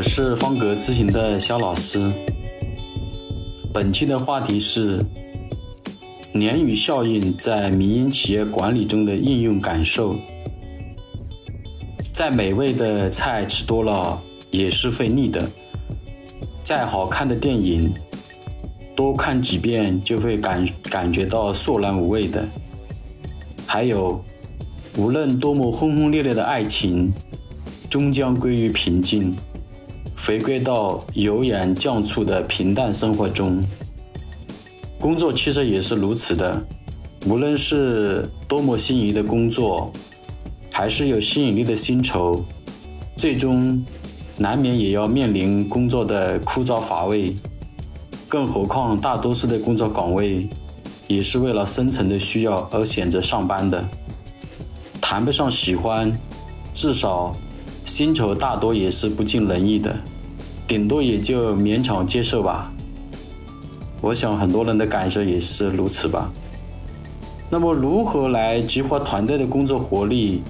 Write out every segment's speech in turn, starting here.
我是方格咨询的肖老师。本期的话题是鲶鱼效应在民营企业管理中的应用感受。再美味的菜吃多了也是会腻的，再好看的电影多看几遍就会感感觉到索然无味的。还有，无论多么轰轰烈烈的爱情，终将归于平静。回归到油盐酱醋的平淡生活中，工作其实也是如此的。无论是多么心仪的工作，还是有吸引力的薪酬，最终难免也要面临工作的枯燥乏味。更何况，大多数的工作岗位也是为了生存的需要而选择上班的，谈不上喜欢，至少。薪酬大多也是不尽人意的，顶多也就勉强接受吧。我想很多人的感受也是如此吧。那么，如何来激活团队的工作活力，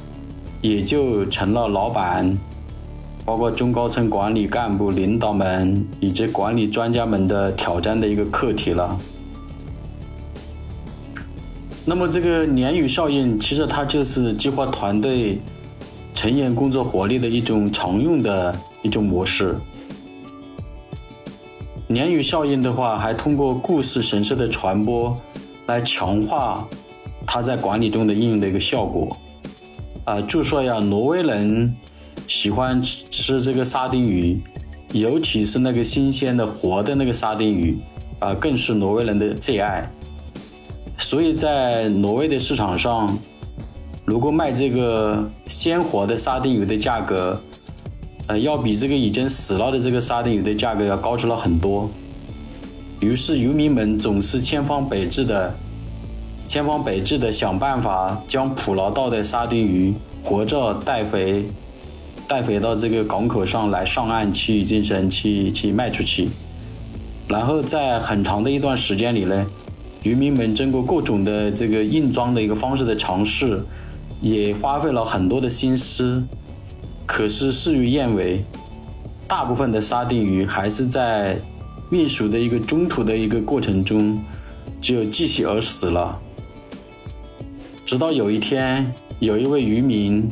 也就成了老板、包括中高层管理干部、领导们以及管理专家们的挑战的一个课题了。那么，这个鲶鱼效应，其实它就是激活团队。成员工作活力的一种常用的一种模式。鲶鱼效应的话，还通过故事形式的传播，来强化它在管理中的应用的一个效果。啊，就说呀，挪威人喜欢吃这个沙丁鱼，尤其是那个新鲜的活的那个沙丁鱼，啊，更是挪威人的最爱。所以在挪威的市场上。如果卖这个鲜活的沙丁鱼的价格，呃，要比这个已经死了的这个沙丁鱼的价格要高出了很多。于是渔民们总是千方百计的、千方百计的想办法将捕捞到的沙丁鱼活着带回、带回到这个港口上来上岸去进行去去卖出去。然后在很长的一段时间里呢，渔民们经过各种的这个硬装的一个方式的尝试。也花费了很多的心思，可是事与愿违，大部分的沙丁鱼还是在运输的一个中途的一个过程中就窒息而死了。直到有一天，有一位渔民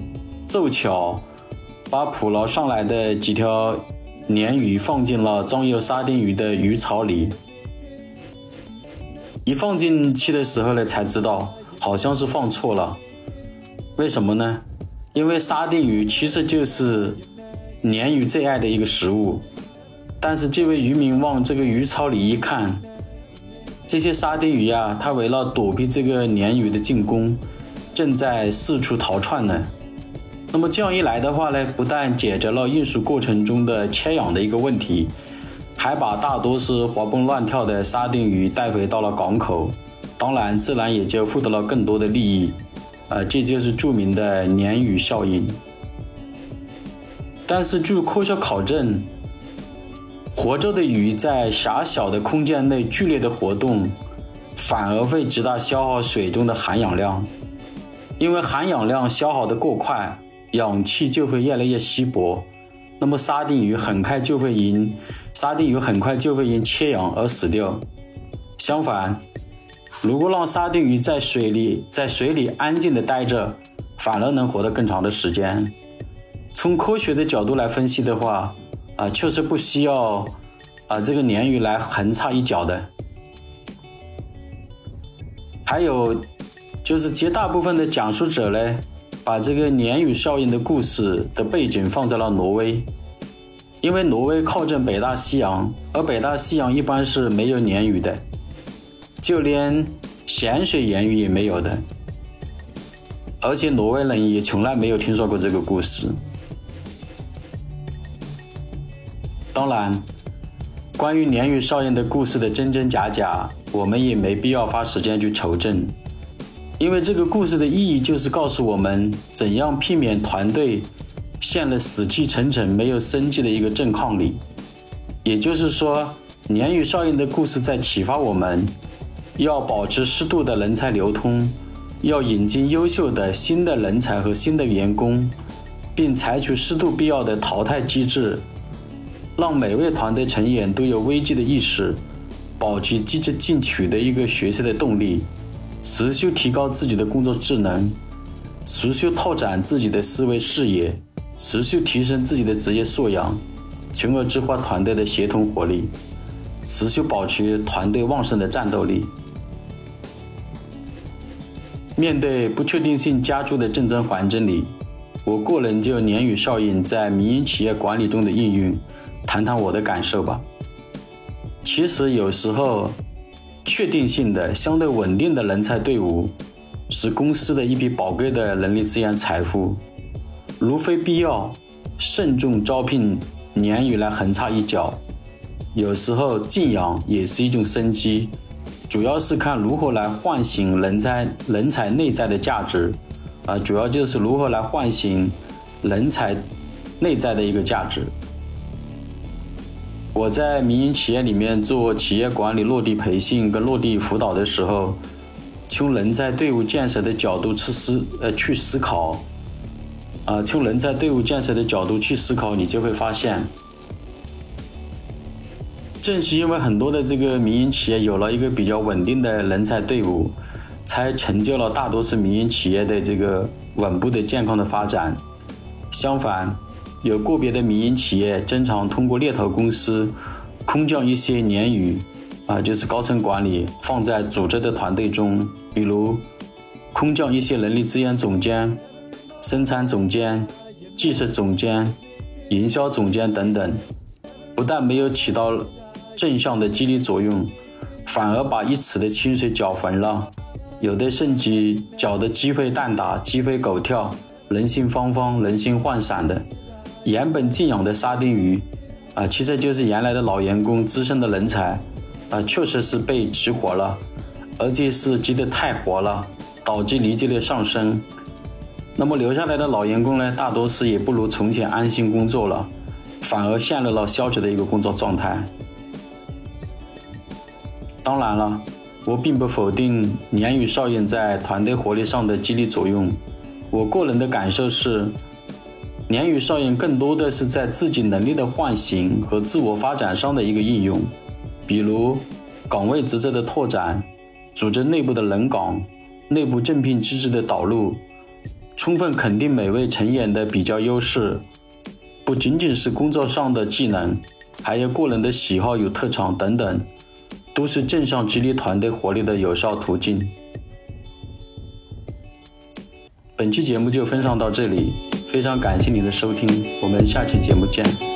凑巧把捕捞上来的几条鲶鱼放进了装有沙丁鱼的鱼槽里，一放进去的时候呢，才知道好像是放错了。为什么呢？因为沙丁鱼其实就是鲶鱼最爱的一个食物，但是这位渔民往这个鱼槽里一看，这些沙丁鱼啊，它为了躲避这个鲶鱼的进攻，正在四处逃窜呢。那么这样一来的话呢，不但解决了运输过程中的缺氧的一个问题，还把大多是活蹦乱跳的沙丁鱼带回到了港口，当然自然也就获得了更多的利益。呃，这就是著名的鲶鱼效应。但是据科学考证，活着的鱼在狭小的空间内剧烈的活动，反而会极大消耗水中的含氧量。因为含氧量消耗的过快，氧气就会越来越稀薄，那么沙丁鱼很快就会因沙丁鱼很快就会因缺氧而死掉。相反，如果让沙丁鱼在水里，在水里安静的待着，反而能活得更长的时间。从科学的角度来分析的话，啊，确实不需要啊这个鲶鱼来横插一脚的。还有，就是绝大部分的讲述者呢，把这个鲶鱼效应的故事的背景放在了挪威，因为挪威靠近北大西洋，而北大西洋一般是没有鲶鱼的。就连咸水鲶鱼也没有的，而且挪威人也从来没有听说过这个故事。当然，关于鲶鱼效应的故事的真真假假，我们也没必要花时间去求证，因为这个故事的意义就是告诉我们怎样避免团队陷了死气沉沉、没有生机的一个阵况里。也就是说，鲶鱼效应的故事在启发我们。要保持适度的人才流通，要引进优秀的新的人才和新的员工，并采取适度必要的淘汰机制，让每位团队成员都有危机的意识，保持积极进取的一个学习的动力，持续提高自己的工作智能，持续拓展自己的思维视野，持续提升自己的职业素养，从而激发团队的协同活力，持续保持团队旺盛的战斗力。面对不确定性加剧的竞争环境里，我个人就鲶鱼效应在民营企业管理中的应用。谈谈我的感受吧。其实有时候，确定性的、相对稳定的人才队伍，是公司的一笔宝贵的人力资源财富。如非必要，慎重招聘鲶鱼来横插一脚。有时候静养也是一种生机，主要是看如何来唤醒人才人才内在的价值。啊，主要就是如何来唤醒人才内在的一个价值。我在民营企业里面做企业管理落地培训跟落地辅导的时候，从人才队伍建设的角度去思呃去思考，啊，从人才队伍建设的角度去思考，你就会发现，正是因为很多的这个民营企业有了一个比较稳定的人才队伍，才成就了大多数民营企业的这个稳步的健康的发展。相反。有个别的民营企业经常通过猎头公司空降一些鲶鱼，啊，就是高层管理放在组织的团队中，比如空降一些人力资源总监、生产总监、技术总监、营销总监等等，不但没有起到正向的激励作用，反而把一池的清水搅浑了，有的甚至搅得鸡飞蛋打、鸡飞狗跳、人心惶惶、人心涣散的。原本敬仰的沙丁鱼，啊，其实就是原来的老员工、资深的人才，啊，确实是被激活了，而且是激得太活了，导致离职率上升。那么留下来的老员工呢，大多是也不如从前安心工作了，反而陷入了消极的一个工作状态。当然了，我并不否定鲶鱼效应在团队活力上的激励作用，我个人的感受是。鲶鱼效应更多的是在自己能力的唤醒和自我发展上的一个应用，比如岗位职责的拓展、组织内部的轮岗、内部竞聘机制的导入、充分肯定每位成员的比较优势，不仅仅是工作上的技能，还有个人的喜好有特长等等，都是正向激励团队活力的有效途径。本期节目就分享到这里。非常感谢您的收听，我们下期节目见。